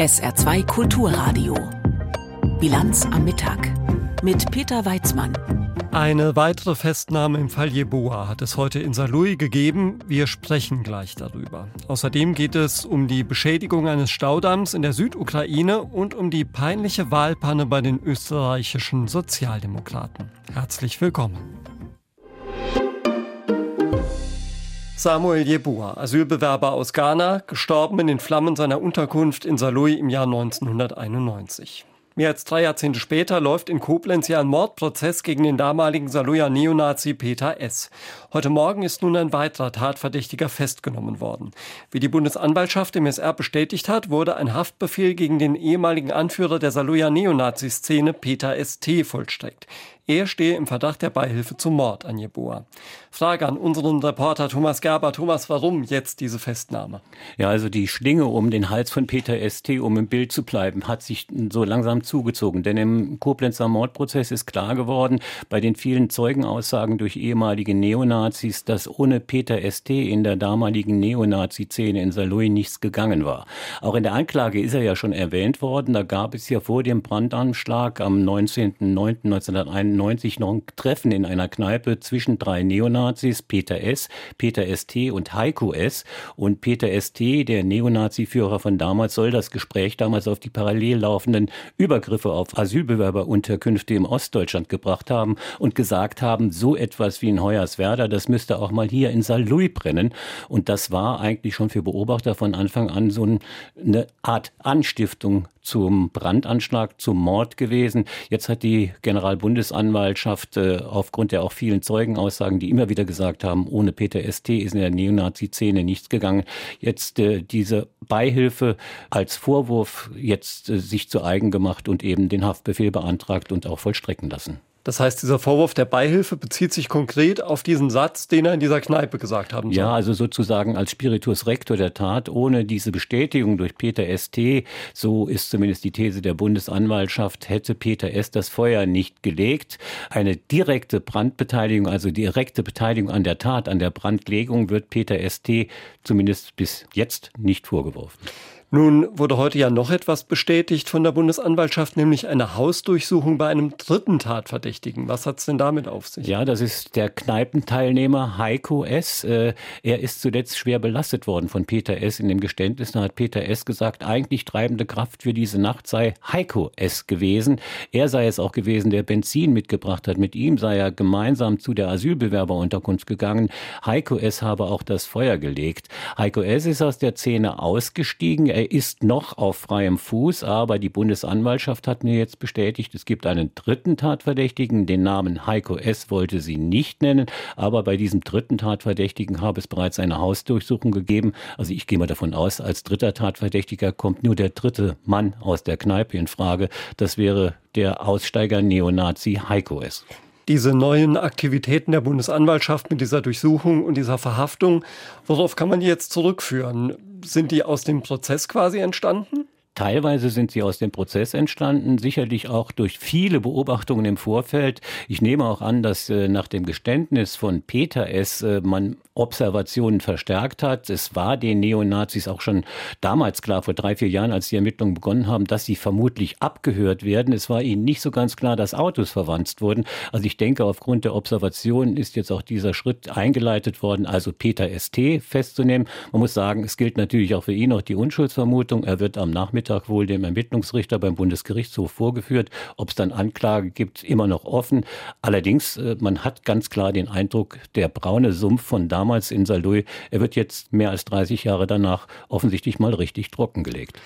SR2 Kulturradio. Bilanz am Mittag mit Peter Weizmann. Eine weitere Festnahme im Fall Jeboa hat es heute in Saarlouis gegeben. Wir sprechen gleich darüber. Außerdem geht es um die Beschädigung eines Staudamms in der Südukraine und um die peinliche Wahlpanne bei den österreichischen Sozialdemokraten. Herzlich willkommen. Samuel Jebua, Asylbewerber aus Ghana, gestorben in den Flammen seiner Unterkunft in Saarlouis im Jahr 1991. Mehr als drei Jahrzehnte später läuft in Koblenz ja ein Mordprozess gegen den damaligen Saarlouier Neonazi Peter S. Heute Morgen ist nun ein weiterer Tatverdächtiger festgenommen worden. Wie die Bundesanwaltschaft im SR bestätigt hat, wurde ein Haftbefehl gegen den ehemaligen Anführer der Saarlouier Neonazi-Szene Peter S.T. vollstreckt. Er stehe im Verdacht der Beihilfe zum Mord an Jeboa. Frage an unseren Reporter Thomas Gerber. Thomas, warum jetzt diese Festnahme? Ja, also die Schlinge um den Hals von Peter ST, um im Bild zu bleiben, hat sich so langsam zugezogen. Denn im Koblenzer Mordprozess ist klar geworden, bei den vielen Zeugenaussagen durch ehemalige Neonazis, dass ohne Peter ST in der damaligen Neonazi-Szene in Saarlouis nichts gegangen war. Auch in der Anklage ist er ja schon erwähnt worden. Da gab es ja vor dem Brandanschlag am 19.09.1991 1990 noch ein Treffen in einer Kneipe zwischen drei Neonazis, Peter S., Peter ST und Heiko S. Und Peter ST, der Neonazi-Führer von damals, soll das Gespräch damals auf die parallel laufenden Übergriffe auf Asylbewerberunterkünfte im Ostdeutschland gebracht haben und gesagt haben, so etwas wie in Hoyerswerda, das müsste auch mal hier in Saarlouis brennen. Und das war eigentlich schon für Beobachter von Anfang an so eine Art Anstiftung zum Brandanschlag, zum Mord gewesen. Jetzt hat die Generalbundesanwaltschaft äh, aufgrund der auch vielen Zeugenaussagen, die immer wieder gesagt haben, ohne Peter ST ist in der Neonazi-Szene nichts gegangen, jetzt äh, diese Beihilfe als Vorwurf jetzt äh, sich zu eigen gemacht und eben den Haftbefehl beantragt und auch vollstrecken lassen. Das heißt, dieser Vorwurf der Beihilfe bezieht sich konkret auf diesen Satz, den er in dieser Kneipe gesagt haben soll. Ja, also sozusagen als Spiritus Rector der Tat, ohne diese Bestätigung durch Peter S.T., so ist zumindest die These der Bundesanwaltschaft, hätte Peter S. das Feuer nicht gelegt. Eine direkte Brandbeteiligung, also direkte Beteiligung an der Tat, an der Brandlegung, wird Peter S.T. zumindest bis jetzt nicht vorgeworfen. Nun wurde heute ja noch etwas bestätigt von der Bundesanwaltschaft, nämlich eine Hausdurchsuchung bei einem dritten Tatverdächtigen. Was hat es denn damit auf sich? Ja, das ist der Kneipenteilnehmer Heiko S. Äh, er ist zuletzt schwer belastet worden von Peter S. In dem Geständnis hat Peter S. gesagt, eigentlich treibende Kraft für diese Nacht sei Heiko S. gewesen. Er sei es auch gewesen, der Benzin mitgebracht hat. Mit ihm sei er gemeinsam zu der Asylbewerberunterkunft gegangen. Heiko S. habe auch das Feuer gelegt. Heiko S. ist aus der Szene ausgestiegen. Er er ist noch auf freiem Fuß, aber die Bundesanwaltschaft hat mir jetzt bestätigt, es gibt einen dritten Tatverdächtigen. Den Namen Heiko S. wollte sie nicht nennen, aber bei diesem dritten Tatverdächtigen habe es bereits eine Hausdurchsuchung gegeben. Also ich gehe mal davon aus, als dritter Tatverdächtiger kommt nur der dritte Mann aus der Kneipe in Frage. Das wäre der Aussteiger Neonazi Heiko S diese neuen Aktivitäten der Bundesanwaltschaft mit dieser Durchsuchung und dieser Verhaftung, worauf kann man die jetzt zurückführen? Sind die aus dem Prozess quasi entstanden? Teilweise sind sie aus dem Prozess entstanden, sicherlich auch durch viele Beobachtungen im Vorfeld. Ich nehme auch an, dass äh, nach dem Geständnis von Peter S. Äh, man Observationen verstärkt hat. Es war den Neonazis auch schon damals klar, vor drei, vier Jahren, als die Ermittlungen begonnen haben, dass sie vermutlich abgehört werden. Es war ihnen nicht so ganz klar, dass Autos verwandt wurden. Also ich denke, aufgrund der Observationen ist jetzt auch dieser Schritt eingeleitet worden, also Peter ST festzunehmen. Man muss sagen, es gilt natürlich auch für ihn noch die Unschuldsvermutung. Er wird am Nachmittag wohl dem Ermittlungsrichter beim Bundesgerichtshof vorgeführt. Ob es dann Anklage gibt, immer noch offen. Allerdings, äh, man hat ganz klar den Eindruck, der braune Sumpf von damals in Saarlouis, er wird jetzt mehr als 30 Jahre danach offensichtlich mal richtig trockengelegt.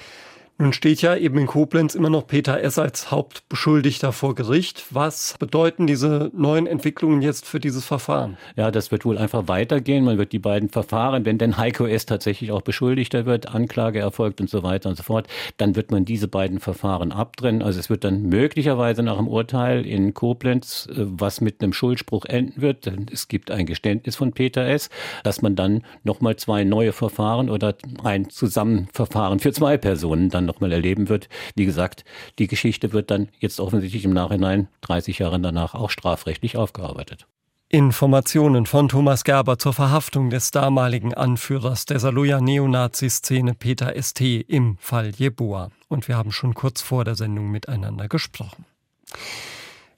Nun steht ja eben in Koblenz immer noch Peter S. als Hauptbeschuldigter vor Gericht. Was bedeuten diese neuen Entwicklungen jetzt für dieses Verfahren? Ja, das wird wohl einfach weitergehen. Man wird die beiden Verfahren, wenn denn Heiko S. tatsächlich auch Beschuldigter wird, Anklage erfolgt und so weiter und so fort, dann wird man diese beiden Verfahren abtrennen. Also es wird dann möglicherweise nach dem Urteil in Koblenz, äh, was mit einem Schuldspruch enden wird, es gibt ein Geständnis von Peter S., dass man dann nochmal zwei neue Verfahren oder ein Zusammenverfahren für zwei Personen dann nochmal erleben wird. Wie gesagt, die Geschichte wird dann jetzt offensichtlich im Nachhinein, 30 Jahre danach, auch strafrechtlich aufgearbeitet. Informationen von Thomas Gerber zur Verhaftung des damaligen Anführers der Saloja Neonazi-Szene Peter St. im Fall Jeboa. Und wir haben schon kurz vor der Sendung miteinander gesprochen.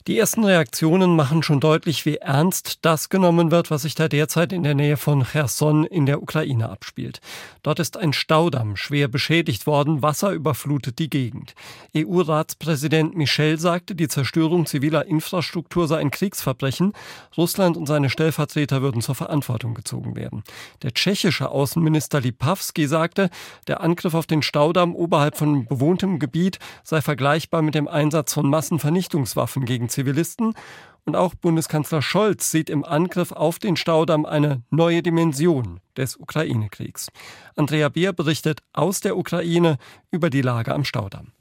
Die ersten Reaktionen machen schon deutlich, wie ernst das genommen wird, was sich da derzeit in der Nähe von Cherson in der Ukraine abspielt. Dort ist ein Staudamm schwer beschädigt worden, Wasser überflutet die Gegend. EU-Ratspräsident Michel sagte, die Zerstörung ziviler Infrastruktur sei ein Kriegsverbrechen. Russland und seine Stellvertreter würden zur Verantwortung gezogen werden. Der tschechische Außenminister Lipavsky sagte, der Angriff auf den Staudamm oberhalb von bewohntem Gebiet sei vergleichbar mit dem Einsatz von Massenvernichtungswaffen gegen Zivilisten. Und auch Bundeskanzler Scholz sieht im Angriff auf den Staudamm eine neue Dimension des Ukraine-Kriegs. Andrea Beer berichtet aus der Ukraine über die Lage am Staudamm.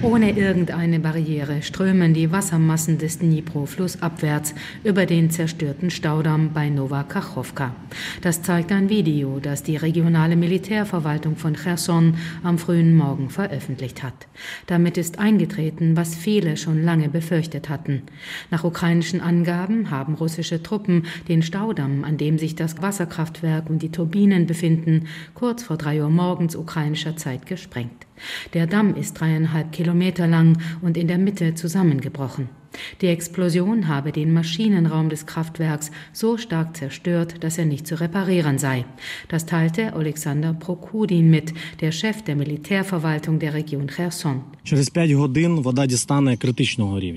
Ohne irgendeine Barriere strömen die Wassermassen des Dnipro flussabwärts über den zerstörten Staudamm bei Nova Kachowka. Das zeigt ein Video, das die regionale Militärverwaltung von Cherson am frühen Morgen veröffentlicht hat. Damit ist eingetreten, was viele schon lange befürchtet hatten. Nach ukrainischen Angaben haben russische Truppen den Staudamm, an dem sich das Wasserkraftwerk und die Turbinen befinden, kurz vor drei Uhr morgens ukrainischer Zeit gesprengt. Der Damm ist dreieinhalb Kilometer lang und in der Mitte zusammengebrochen. Die Explosion habe den Maschinenraum des Kraftwerks so stark zerstört, dass er nicht zu reparieren sei. Das teilte Alexander Prokudin mit, der Chef der Militärverwaltung der Region Cherson.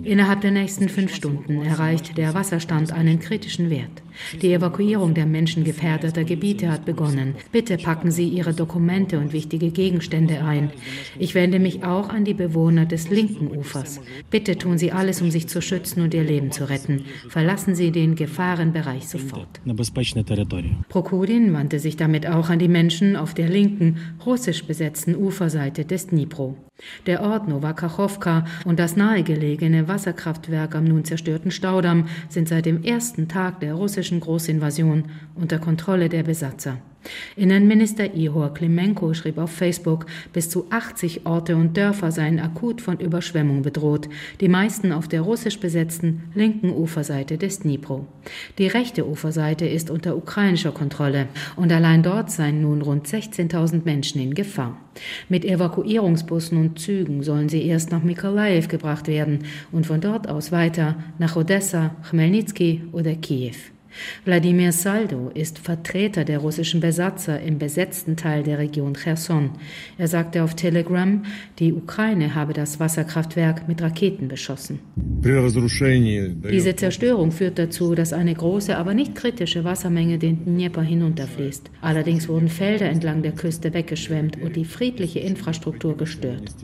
Innerhalb der nächsten fünf Stunden erreicht der Wasserstand einen kritischen Wert. Die Evakuierung der menschengefährdeter Gebiete hat begonnen. Bitte packen Sie Ihre Dokumente und wichtige Gegenstände ein. Ich wende mich auch an die Bewohner des linken Ufers. Bitte tun Sie alles, um sich zu schützen und Ihr Leben zu retten. Verlassen Sie den Gefahrenbereich sofort. Prokudin wandte sich damit auch an die Menschen auf der linken, russisch besetzten Uferseite des Dnipro. Der Ort Novakachowka und das nahegelegene Wasserkraftwerk am nun zerstörten Staudamm sind seit dem ersten Tag der russischen Großinvasion unter Kontrolle der Besatzer. Innenminister Ihor Klimenko schrieb auf Facebook, bis zu 80 Orte und Dörfer seien akut von Überschwemmung bedroht, die meisten auf der russisch besetzten linken Uferseite des Dnipro. Die rechte Uferseite ist unter ukrainischer Kontrolle und allein dort seien nun rund 16.000 Menschen in Gefahr. Mit Evakuierungsbussen und Zügen sollen sie erst nach Mikolaev gebracht werden und von dort aus weiter nach Odessa, Chmelnytsky oder Kiew. Wladimir Saldo ist Vertreter der russischen Besatzer im besetzten Teil der Region Cherson. Er sagte auf Telegram, die Ukraine habe das Wasserkraftwerk mit Raketen beschossen. Diese Zerstörung führt dazu, dass eine große, aber nicht kritische Wassermenge den Dnieper hinunterfließt. Allerdings wurden Felder entlang der Küste weggeschwemmt und die friedliche Infrastruktur gestört.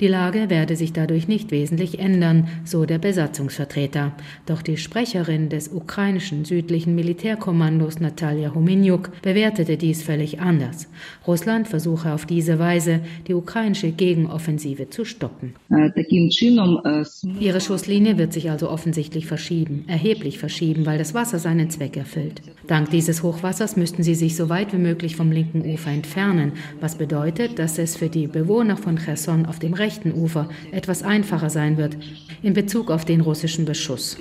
Die Lage werde sich dadurch nicht wesentlich ändern, so der Besatzungsvertreter. Doch die Sprecherin des Ukraine ukrainischen südlichen Militärkommandos Natalia Homeniuk bewertete dies völlig anders. Russland versuche auf diese Weise, die ukrainische Gegenoffensive zu stoppen. Ihre Schusslinie wird sich also offensichtlich verschieben, erheblich verschieben, weil das Wasser seinen Zweck erfüllt. Dank dieses Hochwassers müssten sie sich so weit wie möglich vom linken Ufer entfernen, was bedeutet, dass es für die Bewohner von Cherson auf dem rechten Ufer etwas einfacher sein wird in Bezug auf den russischen Beschuss.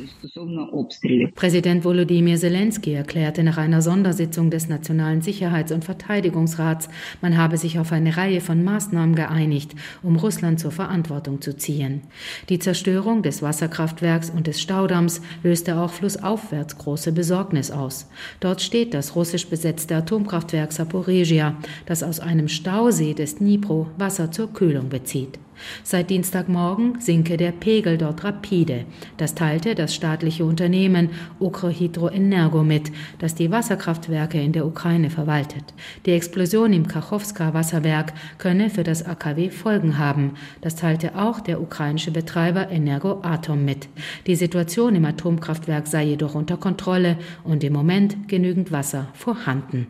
Präsident Präsident Volodymyr Zelensky erklärte nach einer Sondersitzung des Nationalen Sicherheits- und Verteidigungsrats, man habe sich auf eine Reihe von Maßnahmen geeinigt, um Russland zur Verantwortung zu ziehen. Die Zerstörung des Wasserkraftwerks und des Staudamms löste auch flussaufwärts große Besorgnis aus. Dort steht das russisch besetzte Atomkraftwerk Saporegia, das aus einem Stausee des Dnipro Wasser zur Kühlung bezieht. Seit Dienstagmorgen sinke der Pegel dort rapide. Das teilte das staatliche Unternehmen Ukrohydroenergo mit, das die Wasserkraftwerke in der Ukraine verwaltet. Die Explosion im Kachowska-Wasserwerk könne für das AKW Folgen haben. Das teilte auch der ukrainische Betreiber Energoatom mit. Die Situation im Atomkraftwerk sei jedoch unter Kontrolle und im Moment genügend Wasser vorhanden.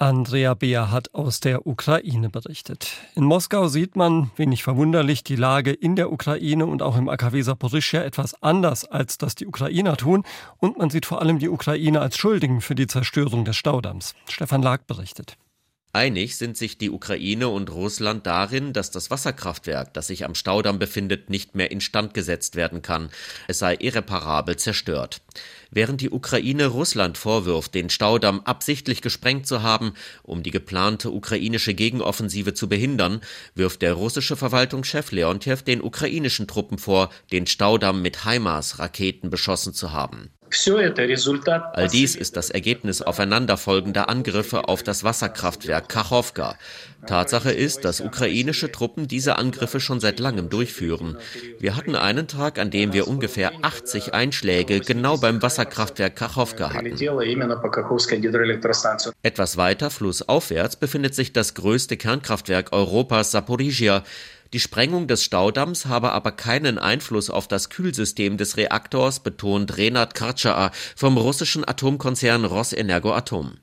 Andrea Beer hat aus der Ukraine berichtet. In Moskau sieht man, wenig verwunderlich, die Lage in der Ukraine und auch im AKW Saporischia etwas anders, als das die Ukrainer tun. Und man sieht vor allem die Ukraine als Schuldigen für die Zerstörung des Staudamms. Stefan Lag berichtet. Einig sind sich die Ukraine und Russland darin, dass das Wasserkraftwerk, das sich am Staudamm befindet, nicht mehr instand gesetzt werden kann. Es sei irreparabel zerstört. Während die Ukraine Russland vorwirft, den Staudamm absichtlich gesprengt zu haben, um die geplante ukrainische Gegenoffensive zu behindern, wirft der russische Verwaltungschef Leontjew den ukrainischen Truppen vor, den Staudamm mit HIMARS-Raketen beschossen zu haben. All dies ist das Ergebnis aufeinanderfolgender Angriffe auf das Wasserkraftwerk Kachowka. Tatsache ist, dass ukrainische Truppen diese Angriffe schon seit langem durchführen. Wir hatten einen Tag, an dem wir ungefähr 80 Einschläge genau beim Wasserkraftwerk Kachowka hatten. Etwas weiter flussaufwärts befindet sich das größte Kernkraftwerk Europas Saporizhia. Die Sprengung des Staudamms habe aber keinen Einfluss auf das Kühlsystem des Reaktors, betont Renat Karcza vom russischen Atomkonzern Rosenergoatom.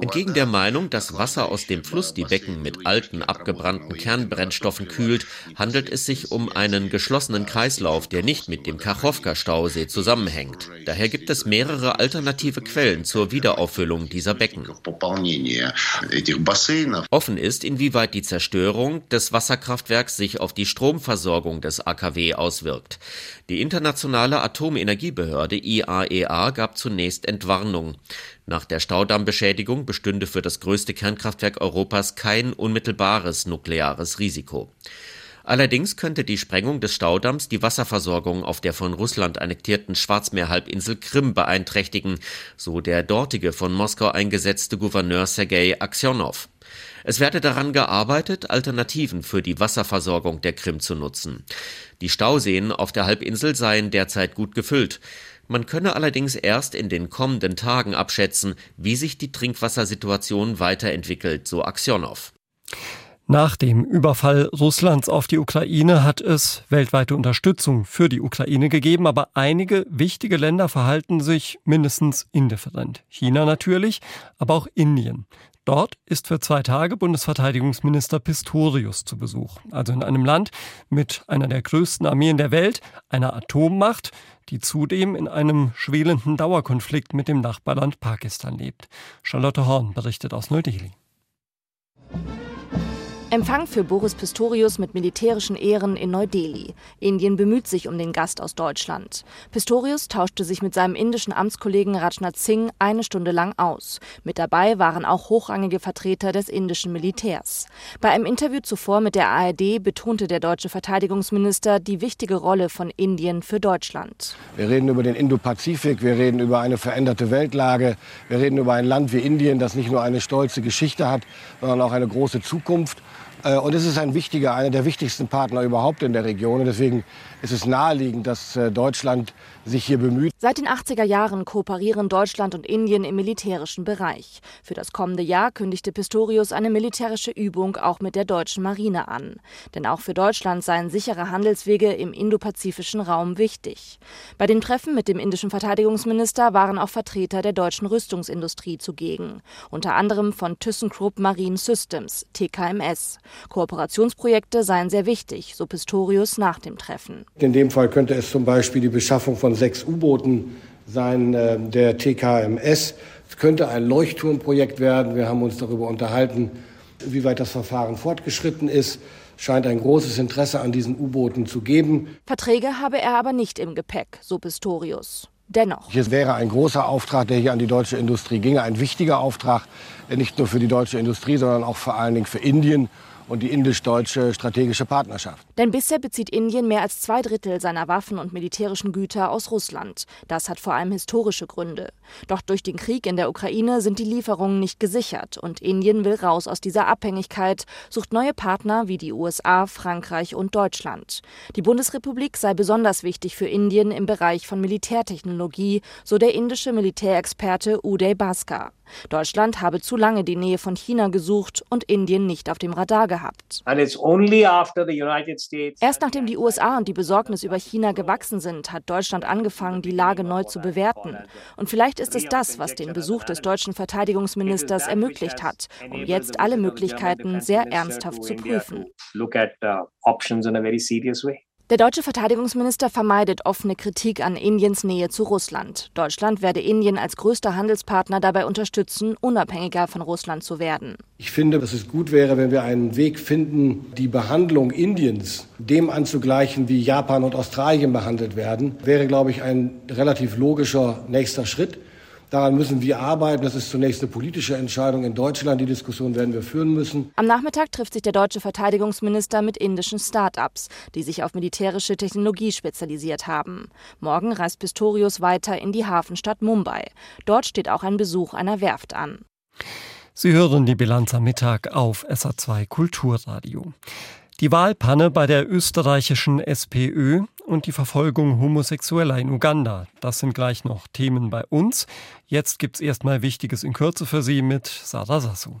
Entgegen der Meinung, dass Wasser aus dem Fluss die Becken mit alten, abgebrannten Kernbrennstoffen kühlt, handelt es sich um einen geschlossenen Kreislauf, der nicht mit dem Kachowka-Stausee zusammenhängt. Daher gibt es mehrere alternative Quellen zur Wiederauffüllung dieser Becken. Offen ist, inwieweit die Zerstörung des Wasserkraftwerks sich auf die Stromversorgung des AKW auswirkt. Die internationale Atomenergiebehörde IAEA e gab zunächst Entwarnung. Nach der Staudammbeschädigung bestünde für das größte Kernkraftwerk Europas kein unmittelbares nukleares Risiko. Allerdings könnte die Sprengung des Staudamms die Wasserversorgung auf der von Russland annektierten Schwarzmeerhalbinsel Krim beeinträchtigen, so der dortige von Moskau eingesetzte Gouverneur Sergei Aksionow. Es werde daran gearbeitet, Alternativen für die Wasserversorgung der Krim zu nutzen. Die Stauseen auf der Halbinsel seien derzeit gut gefüllt. Man könne allerdings erst in den kommenden Tagen abschätzen, wie sich die Trinkwassersituation weiterentwickelt, so Aksionow. Nach dem Überfall Russlands auf die Ukraine hat es weltweite Unterstützung für die Ukraine gegeben, aber einige wichtige Länder verhalten sich mindestens indifferent. China natürlich, aber auch Indien. Dort ist für zwei Tage Bundesverteidigungsminister Pistorius zu Besuch. Also in einem Land mit einer der größten Armeen der Welt, einer Atommacht, die zudem in einem schwelenden Dauerkonflikt mit dem Nachbarland Pakistan lebt. Charlotte Horn berichtet aus Neu-Delhi. Empfang für Boris Pistorius mit militärischen Ehren in Neu-Delhi. Indien bemüht sich um den Gast aus Deutschland. Pistorius tauschte sich mit seinem indischen Amtskollegen Rajnath Singh eine Stunde lang aus. Mit dabei waren auch hochrangige Vertreter des indischen Militärs. Bei einem Interview zuvor mit der ARD betonte der deutsche Verteidigungsminister die wichtige Rolle von Indien für Deutschland. Wir reden über den Indopazifik, wir reden über eine veränderte Weltlage, wir reden über ein Land wie Indien, das nicht nur eine stolze Geschichte hat, sondern auch eine große Zukunft. Äh, und es ist ein wichtiger, einer der wichtigsten Partner überhaupt in der Region. Und deswegen ist es naheliegend, dass äh, Deutschland sich hier bemüht. Seit den 80er Jahren kooperieren Deutschland und Indien im militärischen Bereich. Für das kommende Jahr kündigte Pistorius eine militärische Übung auch mit der deutschen Marine an. Denn auch für Deutschland seien sichere Handelswege im indopazifischen Raum wichtig. Bei dem Treffen mit dem indischen Verteidigungsminister waren auch Vertreter der deutschen Rüstungsindustrie zugegen. Unter anderem von ThyssenKrupp Marine Systems, TKMS. Kooperationsprojekte seien sehr wichtig, so Pistorius nach dem Treffen. In dem Fall könnte es zum Beispiel die Beschaffung von sechs U-Booten sein, äh, der TKMS. Es könnte ein Leuchtturmprojekt werden. Wir haben uns darüber unterhalten, wie weit das Verfahren fortgeschritten ist scheint ein großes Interesse an diesen U-Booten zu geben. Verträge habe er aber nicht im Gepäck, so Pistorius. Dennoch. Hier wäre ein großer Auftrag, der hier an die deutsche Industrie ginge, ein wichtiger Auftrag, nicht nur für die deutsche Industrie, sondern auch vor allen Dingen für Indien und die indisch-deutsche strategische Partnerschaft. Denn bisher bezieht Indien mehr als zwei Drittel seiner Waffen und militärischen Güter aus Russland. Das hat vor allem historische Gründe. Doch durch den Krieg in der Ukraine sind die Lieferungen nicht gesichert und Indien will raus aus dieser Abhängigkeit, sucht neue Partner wie die USA, Frankreich und Deutschland. Die Bundesrepublik sei besonders wichtig für Indien im Bereich von Militärtechnologie, so der indische Militärexperte Uday Bhaskar. Deutschland habe zu lange die Nähe von China gesucht und Indien nicht auf dem Radar gehabt. Erst nachdem die USA und die Besorgnis über China gewachsen sind, hat Deutschland angefangen, die Lage neu zu bewerten. Und vielleicht ist es das, was den Besuch des deutschen Verteidigungsministers ermöglicht hat, um jetzt alle Möglichkeiten sehr ernsthaft zu prüfen. Der deutsche Verteidigungsminister vermeidet offene Kritik an Indiens Nähe zu Russland. Deutschland werde Indien als größter Handelspartner dabei unterstützen, unabhängiger von Russland zu werden. Ich finde, dass es gut wäre, wenn wir einen Weg finden, die Behandlung Indiens dem anzugleichen, wie Japan und Australien behandelt werden, wäre, glaube ich, ein relativ logischer nächster Schritt. Daran müssen wir arbeiten. Das ist zunächst eine politische Entscheidung in Deutschland. Die Diskussion werden wir führen müssen. Am Nachmittag trifft sich der deutsche Verteidigungsminister mit indischen Start-ups, die sich auf militärische Technologie spezialisiert haben. Morgen reist Pistorius weiter in die Hafenstadt Mumbai. Dort steht auch ein Besuch einer Werft an. Sie hören die Bilanz am Mittag auf SA2 Kulturradio. Die Wahlpanne bei der österreichischen SPÖ und die Verfolgung Homosexueller in Uganda. Das sind gleich noch Themen bei uns. Jetzt gibt's erstmal Wichtiges in Kürze für Sie mit Sarah Sassou.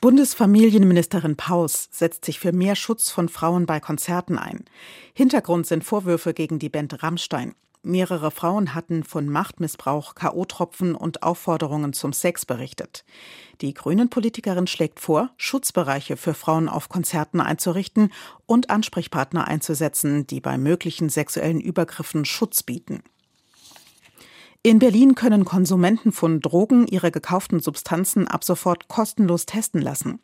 Bundesfamilienministerin Paus setzt sich für mehr Schutz von Frauen bei Konzerten ein. Hintergrund sind Vorwürfe gegen die Band Rammstein. Mehrere Frauen hatten von Machtmissbrauch, K.O.-Tropfen und Aufforderungen zum Sex berichtet. Die Grünen-Politikerin schlägt vor, Schutzbereiche für Frauen auf Konzerten einzurichten und Ansprechpartner einzusetzen, die bei möglichen sexuellen Übergriffen Schutz bieten. In Berlin können Konsumenten von Drogen ihre gekauften Substanzen ab sofort kostenlos testen lassen.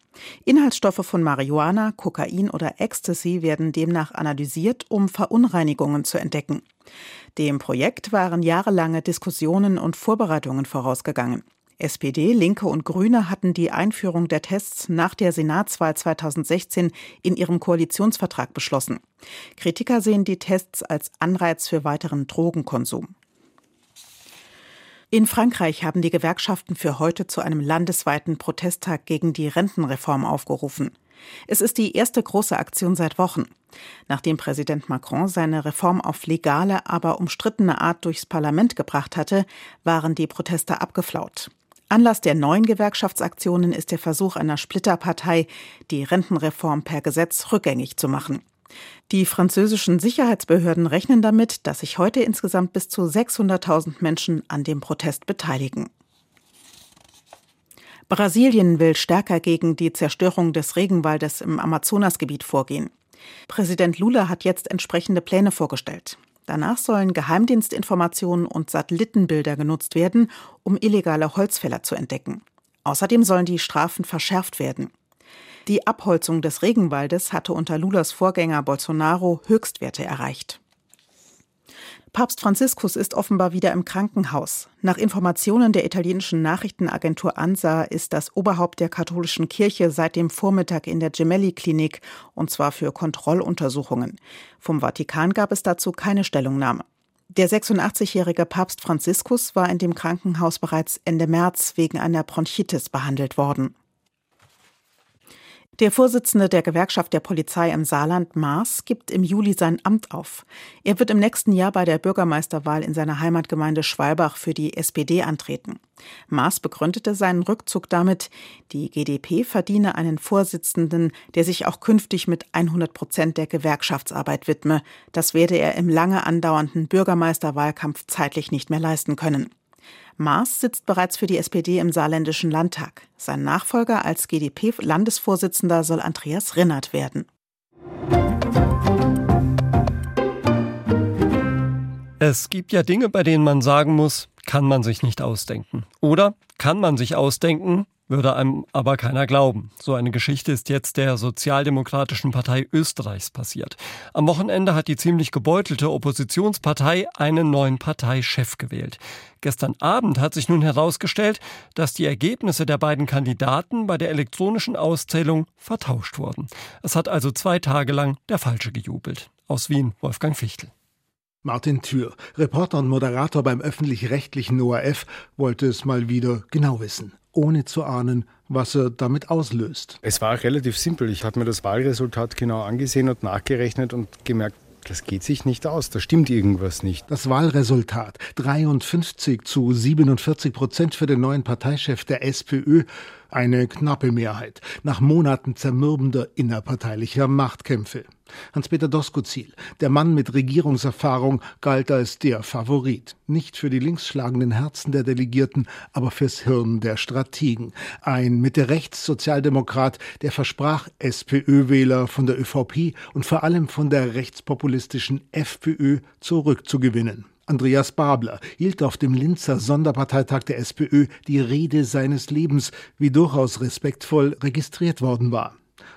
Inhaltsstoffe von Marihuana, Kokain oder Ecstasy werden demnach analysiert, um Verunreinigungen zu entdecken. Dem Projekt waren jahrelange Diskussionen und Vorbereitungen vorausgegangen. SPD, Linke und Grüne hatten die Einführung der Tests nach der Senatswahl 2016 in ihrem Koalitionsvertrag beschlossen. Kritiker sehen die Tests als Anreiz für weiteren Drogenkonsum. In Frankreich haben die Gewerkschaften für heute zu einem landesweiten Protesttag gegen die Rentenreform aufgerufen. Es ist die erste große Aktion seit Wochen. Nachdem Präsident Macron seine Reform auf legale, aber umstrittene Art durchs Parlament gebracht hatte, waren die Proteste abgeflaut. Anlass der neuen Gewerkschaftsaktionen ist der Versuch einer Splitterpartei, die Rentenreform per Gesetz rückgängig zu machen. Die französischen Sicherheitsbehörden rechnen damit, dass sich heute insgesamt bis zu 600.000 Menschen an dem Protest beteiligen. Brasilien will stärker gegen die Zerstörung des Regenwaldes im Amazonasgebiet vorgehen. Präsident Lula hat jetzt entsprechende Pläne vorgestellt. Danach sollen Geheimdienstinformationen und Satellitenbilder genutzt werden, um illegale Holzfäller zu entdecken. Außerdem sollen die Strafen verschärft werden. Die Abholzung des Regenwaldes hatte unter Lulas Vorgänger Bolsonaro Höchstwerte erreicht. Papst Franziskus ist offenbar wieder im Krankenhaus. Nach Informationen der italienischen Nachrichtenagentur ANSA ist das Oberhaupt der katholischen Kirche seit dem Vormittag in der Gemelli-Klinik, und zwar für Kontrolluntersuchungen. Vom Vatikan gab es dazu keine Stellungnahme. Der 86-jährige Papst Franziskus war in dem Krankenhaus bereits Ende März wegen einer Bronchitis behandelt worden. Der Vorsitzende der Gewerkschaft der Polizei im Saarland, Maas, gibt im Juli sein Amt auf. Er wird im nächsten Jahr bei der Bürgermeisterwahl in seiner Heimatgemeinde Schwalbach für die SPD antreten. Maas begründete seinen Rückzug damit, die GdP verdiene einen Vorsitzenden, der sich auch künftig mit 100 Prozent der Gewerkschaftsarbeit widme. Das werde er im lange andauernden Bürgermeisterwahlkampf zeitlich nicht mehr leisten können. Maas sitzt bereits für die SPD im saarländischen Landtag. Sein Nachfolger als GdP-Landesvorsitzender soll Andreas Rinnert werden. Es gibt ja Dinge, bei denen man sagen muss, kann man sich nicht ausdenken. Oder kann man sich ausdenken, würde einem aber keiner glauben. So eine Geschichte ist jetzt der Sozialdemokratischen Partei Österreichs passiert. Am Wochenende hat die ziemlich gebeutelte Oppositionspartei einen neuen Parteichef gewählt. Gestern Abend hat sich nun herausgestellt, dass die Ergebnisse der beiden Kandidaten bei der elektronischen Auszählung vertauscht wurden. Es hat also zwei Tage lang der Falsche gejubelt. Aus Wien Wolfgang Fichtel. Martin Thür, Reporter und Moderator beim öffentlich-rechtlichen ORF, wollte es mal wieder genau wissen ohne zu ahnen, was er damit auslöst. Es war relativ simpel. Ich habe mir das Wahlresultat genau angesehen und nachgerechnet und gemerkt, das geht sich nicht aus, da stimmt irgendwas nicht. Das Wahlresultat 53 zu 47 Prozent für den neuen Parteichef der SPÖ, eine knappe Mehrheit, nach Monaten zermürbender innerparteilicher Machtkämpfe. Hans-Peter Doskozil, der Mann mit Regierungserfahrung, galt als der Favorit. Nicht für die linksschlagenden Herzen der Delegierten, aber fürs Hirn der Strategen. Ein Mitte-Rechts-Sozialdemokrat, der versprach, SPÖ-Wähler von der ÖVP und vor allem von der rechtspopulistischen FPÖ zurückzugewinnen. Andreas Babler hielt auf dem Linzer Sonderparteitag der SPÖ die Rede seines Lebens, wie durchaus respektvoll registriert worden war.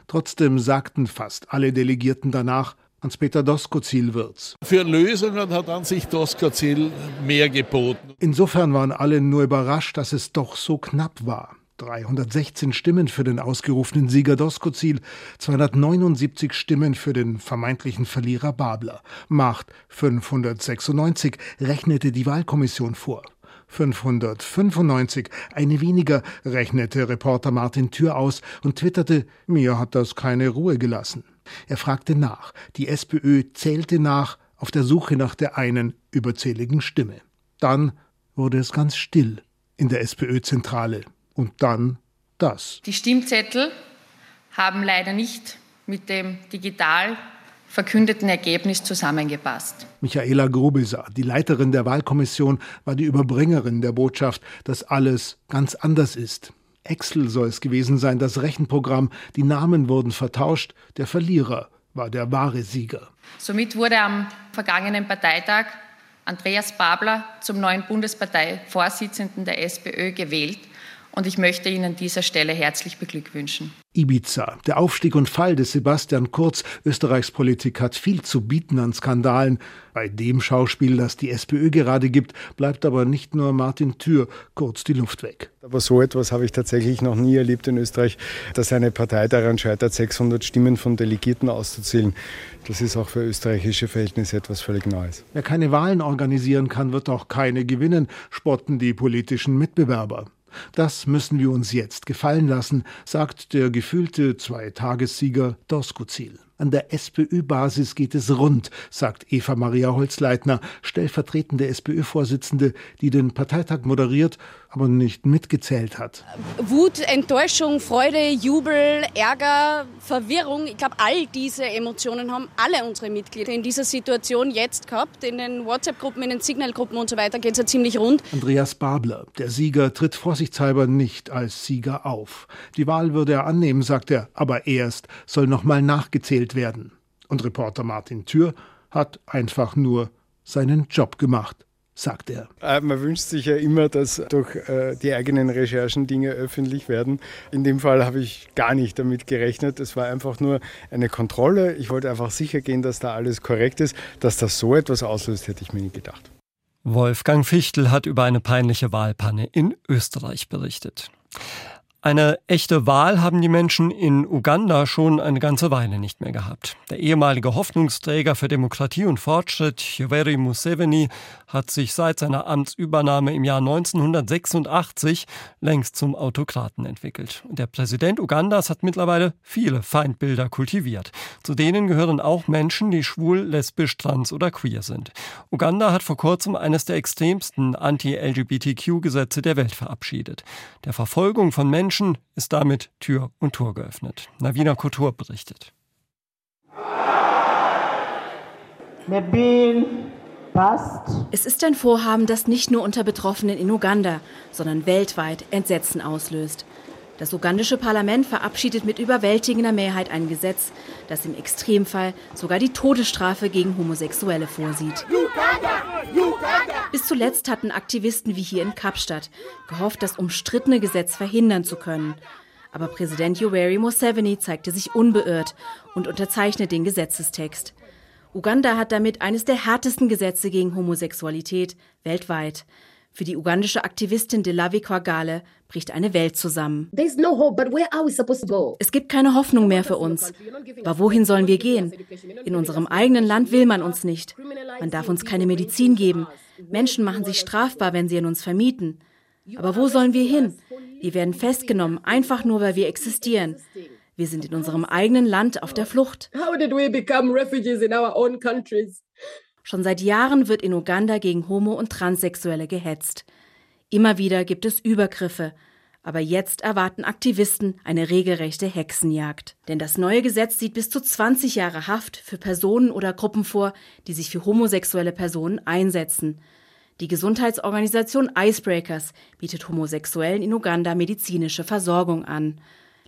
Trotzdem sagten fast alle Delegierten danach, Hans-Peter Doskozil wird's. Für Lösungen hat an sich Doskozil mehr geboten. Insofern waren alle nur überrascht, dass es doch so knapp war. 316 Stimmen für den ausgerufenen Sieger Doskozil, 279 Stimmen für den vermeintlichen Verlierer Babler. Macht 596, rechnete die Wahlkommission vor. 595, eine weniger, rechnete Reporter Martin Thür aus und twitterte, mir hat das keine Ruhe gelassen. Er fragte nach, die SPÖ zählte nach, auf der Suche nach der einen überzähligen Stimme. Dann wurde es ganz still in der SPÖ-Zentrale. Und dann das. Die Stimmzettel haben leider nicht mit dem digital verkündeten Ergebnis zusammengepasst. Michaela Grubelser, die Leiterin der Wahlkommission, war die Überbringerin der Botschaft, dass alles ganz anders ist. Excel soll es gewesen sein, das Rechenprogramm, die Namen wurden vertauscht, der Verlierer war der wahre Sieger. Somit wurde am vergangenen Parteitag Andreas Babler zum neuen Bundesparteivorsitzenden der SPÖ gewählt und ich möchte ihn an dieser Stelle herzlich beglückwünschen. Ibiza. Der Aufstieg und Fall des Sebastian Kurz, Österreichs Politik, hat viel zu bieten an Skandalen. Bei dem Schauspiel, das die SPÖ gerade gibt, bleibt aber nicht nur Martin Thür kurz die Luft weg. Aber so etwas habe ich tatsächlich noch nie erlebt in Österreich, dass eine Partei daran scheitert, 600 Stimmen von Delegierten auszuzählen. Das ist auch für österreichische Verhältnisse etwas völlig Neues. Wer keine Wahlen organisieren kann, wird auch keine gewinnen, spotten die politischen Mitbewerber. Das müssen wir uns jetzt gefallen lassen, sagt der gefühlte Zweitagessieger Doskozil. An der SPÖ-Basis geht es rund, sagt Eva Maria Holzleitner, stellvertretende SPÖ-Vorsitzende, die den Parteitag moderiert, aber nicht mitgezählt hat. Wut, Enttäuschung, Freude, Jubel, Ärger, Verwirrung, ich glaube, all diese Emotionen haben alle unsere Mitglieder in dieser Situation jetzt gehabt. In den WhatsApp-Gruppen, in den Signal-Gruppen und so weiter geht es ja ziemlich rund. Andreas Babler, der Sieger, tritt vorsichtshalber nicht als Sieger auf. Die Wahl würde er annehmen, sagt er, aber erst soll nochmal nachgezählt werden. Und Reporter Martin Thür hat einfach nur seinen Job gemacht sagt er. Äh, man wünscht sich ja immer, dass durch äh, die eigenen Recherchen Dinge öffentlich werden. In dem Fall habe ich gar nicht damit gerechnet. Es war einfach nur eine Kontrolle. Ich wollte einfach sicher gehen, dass da alles korrekt ist. Dass das so etwas auslöst, hätte ich mir nie gedacht. Wolfgang Fichtel hat über eine peinliche Wahlpanne in Österreich berichtet. Eine echte Wahl haben die Menschen in Uganda schon eine ganze Weile nicht mehr gehabt. Der ehemalige Hoffnungsträger für Demokratie und Fortschritt, Yoweri Museveni, hat sich seit seiner Amtsübernahme im Jahr 1986 längst zum Autokraten entwickelt. Der Präsident Ugandas hat mittlerweile viele Feindbilder kultiviert. Zu denen gehören auch Menschen, die schwul, lesbisch, trans oder queer sind. Uganda hat vor kurzem eines der extremsten Anti-LGBTQ-Gesetze der Welt verabschiedet. Der Verfolgung von Menschen Menschen ist damit Tür und Tor geöffnet. Navina Kultur berichtet. Es ist ein Vorhaben, das nicht nur unter Betroffenen in Uganda, sondern weltweit Entsetzen auslöst. Das ugandische Parlament verabschiedet mit überwältigender Mehrheit ein Gesetz, das im Extremfall sogar die Todesstrafe gegen Homosexuelle vorsieht. Bis zuletzt hatten Aktivisten wie hier in Kapstadt gehofft, das umstrittene Gesetz verhindern zu können. Aber Präsident Yoweri Museveni zeigte sich unbeirrt und unterzeichnet den Gesetzestext. Uganda hat damit eines der härtesten Gesetze gegen Homosexualität weltweit. Für die ugandische Aktivistin Delavi Kwagale bricht eine Welt zusammen. Es gibt keine Hoffnung mehr für uns. Aber wohin sollen wir gehen? In unserem eigenen Land will man uns nicht. Man darf uns keine Medizin geben. Menschen machen sich strafbar, wenn sie an uns vermieten. Aber wo sollen wir hin? Wir werden festgenommen, einfach nur, weil wir existieren. Wir sind in unserem eigenen Land auf der Flucht. How did we become refugees in our own countries? Schon seit Jahren wird in Uganda gegen Homo- und Transsexuelle gehetzt. Immer wieder gibt es Übergriffe. Aber jetzt erwarten Aktivisten eine regelrechte Hexenjagd. Denn das neue Gesetz sieht bis zu 20 Jahre Haft für Personen oder Gruppen vor, die sich für homosexuelle Personen einsetzen. Die Gesundheitsorganisation Icebreakers bietet Homosexuellen in Uganda medizinische Versorgung an.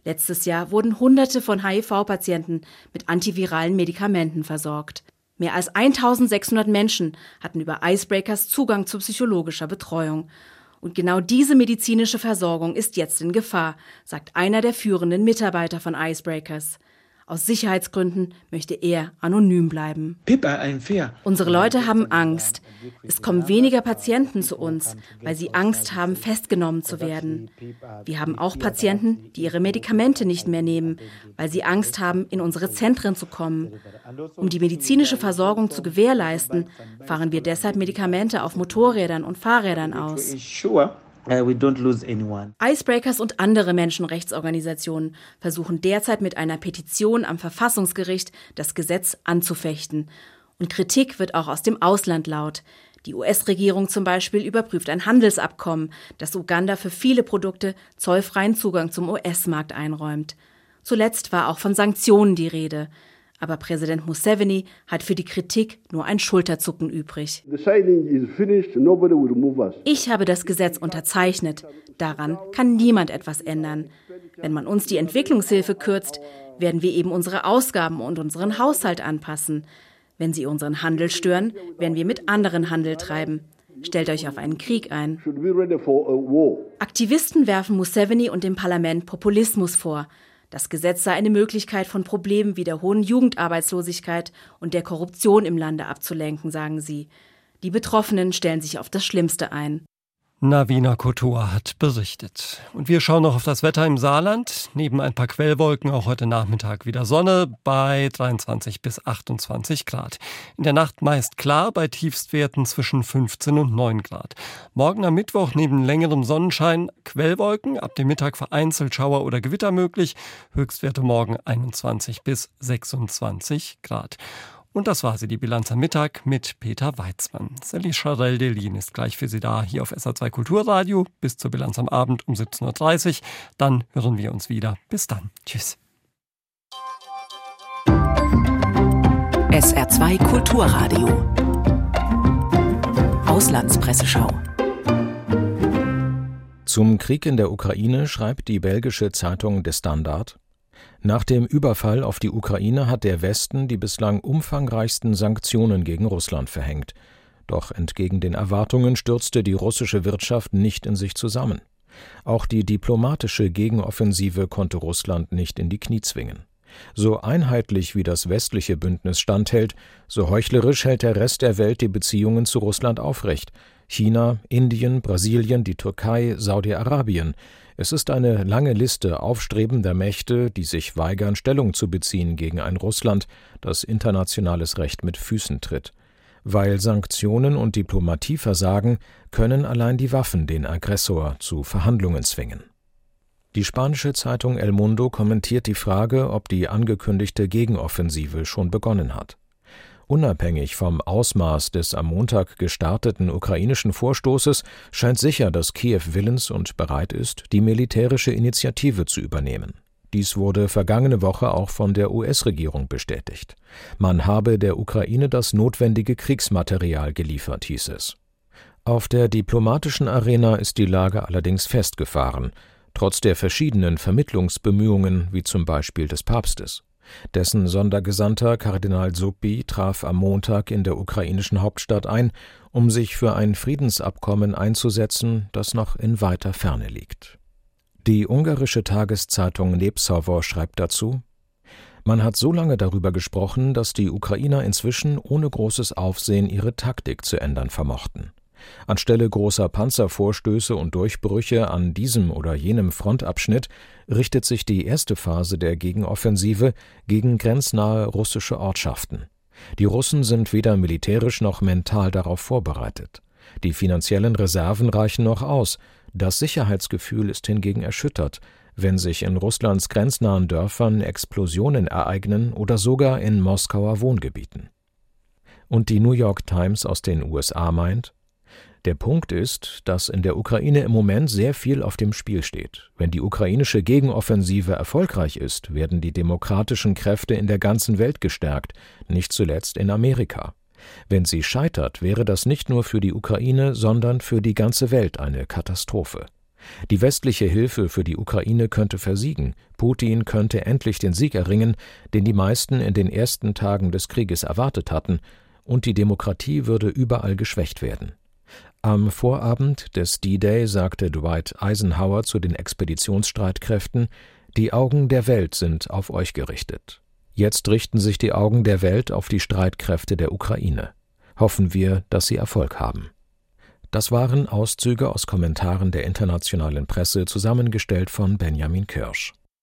Letztes Jahr wurden Hunderte von HIV-Patienten mit antiviralen Medikamenten versorgt. Mehr als 1600 Menschen hatten über Icebreakers Zugang zu psychologischer Betreuung. Und genau diese medizinische Versorgung ist jetzt in Gefahr, sagt einer der führenden Mitarbeiter von Icebreakers. Aus Sicherheitsgründen möchte er anonym bleiben. Unsere Leute haben Angst. Es kommen weniger Patienten zu uns, weil sie Angst haben, festgenommen zu werden. Wir haben auch Patienten, die ihre Medikamente nicht mehr nehmen, weil sie Angst haben, in unsere Zentren zu kommen. Um die medizinische Versorgung zu gewährleisten, fahren wir deshalb Medikamente auf Motorrädern und Fahrrädern aus. Uh, Icebreakers und andere Menschenrechtsorganisationen versuchen derzeit mit einer Petition am Verfassungsgericht das Gesetz anzufechten. Und Kritik wird auch aus dem Ausland laut. Die US-Regierung zum Beispiel überprüft ein Handelsabkommen, das Uganda für viele Produkte zollfreien Zugang zum US-Markt einräumt. Zuletzt war auch von Sanktionen die Rede. Aber Präsident Museveni hat für die Kritik nur ein Schulterzucken übrig. Ich habe das Gesetz unterzeichnet. Daran kann niemand etwas ändern. Wenn man uns die Entwicklungshilfe kürzt, werden wir eben unsere Ausgaben und unseren Haushalt anpassen. Wenn sie unseren Handel stören, werden wir mit anderen Handel treiben. Stellt euch auf einen Krieg ein. Aktivisten werfen Museveni und dem Parlament Populismus vor. Das Gesetz sei eine Möglichkeit, von Problemen wie der hohen Jugendarbeitslosigkeit und der Korruption im Lande abzulenken, sagen sie. Die Betroffenen stellen sich auf das Schlimmste ein. Navina Kotor hat berichtet. Und wir schauen noch auf das Wetter im Saarland. Neben ein paar Quellwolken auch heute Nachmittag wieder Sonne bei 23 bis 28 Grad. In der Nacht meist klar bei Tiefstwerten zwischen 15 und 9 Grad. Morgen am Mittwoch neben längerem Sonnenschein Quellwolken, ab dem Mittag vereinzelt Schauer oder Gewitter möglich. Höchstwerte morgen 21 bis 26 Grad. Und das war sie, die Bilanz am Mittag mit Peter Weizmann. Sally Charel-Delin ist gleich für Sie da, hier auf SA2 Kulturradio, bis zur Bilanz am Abend um 17.30 Uhr. Dann hören wir uns wieder. Bis dann. Tschüss. SR2 Kulturradio. Auslandspresseschau. Zum Krieg in der Ukraine schreibt die belgische Zeitung Der Standard nach dem Überfall auf die Ukraine hat der Westen die bislang umfangreichsten Sanktionen gegen Russland verhängt. Doch entgegen den Erwartungen stürzte die russische Wirtschaft nicht in sich zusammen. Auch die diplomatische Gegenoffensive konnte Russland nicht in die Knie zwingen. So einheitlich wie das westliche Bündnis standhält, so heuchlerisch hält der Rest der Welt die Beziehungen zu Russland aufrecht. China, Indien, Brasilien, die Türkei, Saudi-Arabien. Es ist eine lange Liste aufstrebender Mächte, die sich weigern, Stellung zu beziehen gegen ein Russland, das internationales Recht mit Füßen tritt. Weil Sanktionen und Diplomatie versagen, können allein die Waffen den Aggressor zu Verhandlungen zwingen. Die spanische Zeitung El Mundo kommentiert die Frage, ob die angekündigte Gegenoffensive schon begonnen hat. Unabhängig vom Ausmaß des am Montag gestarteten ukrainischen Vorstoßes scheint sicher, dass Kiew willens und bereit ist, die militärische Initiative zu übernehmen. Dies wurde vergangene Woche auch von der US-Regierung bestätigt. Man habe der Ukraine das notwendige Kriegsmaterial geliefert, hieß es. Auf der diplomatischen Arena ist die Lage allerdings festgefahren, trotz der verschiedenen Vermittlungsbemühungen wie zum Beispiel des Papstes. Dessen Sondergesandter Kardinal Suppi traf am Montag in der ukrainischen Hauptstadt ein, um sich für ein Friedensabkommen einzusetzen, das noch in weiter Ferne liegt. Die ungarische Tageszeitung Népszava schreibt dazu Man hat so lange darüber gesprochen, dass die Ukrainer inzwischen ohne großes Aufsehen ihre Taktik zu ändern vermochten. Anstelle großer Panzervorstöße und Durchbrüche an diesem oder jenem Frontabschnitt richtet sich die erste Phase der Gegenoffensive gegen grenznahe russische Ortschaften. Die Russen sind weder militärisch noch mental darauf vorbereitet. Die finanziellen Reserven reichen noch aus, das Sicherheitsgefühl ist hingegen erschüttert, wenn sich in Russlands grenznahen Dörfern Explosionen ereignen oder sogar in Moskauer Wohngebieten. Und die New York Times aus den USA meint, Der Punkt ist, dass in der Ukraine im Moment sehr viel auf dem Spiel steht. Wenn die ukrainische Gegenoffensive erfolgreich ist, werden die demokratischen Kräfte in der ganzen Welt gestärkt, nicht zuletzt in Amerika. Wenn sie scheitert, wäre das nicht nur für die Ukraine, sondern für die ganze Welt eine Katastrophe. Die westliche Hilfe für die Ukraine könnte versiegen, Putin könnte endlich den Sieg erringen, den die meisten in den ersten Tagen des Krieges erwartet hatten, und die Demokratie würde überall geschwächt werden. Am Vorabend des D-Day sagte Dwight Eisenhower zu den Expeditionsstreitkräften Die Augen der Welt sind auf euch gerichtet. Jetzt richten sich die Augen der Welt auf die Streitkräfte der Ukraine. Hoffen wir, dass sie Erfolg haben. Das waren Auszüge aus Kommentaren der internationalen Presse, zusammengestellt von Benjamin Kirsch.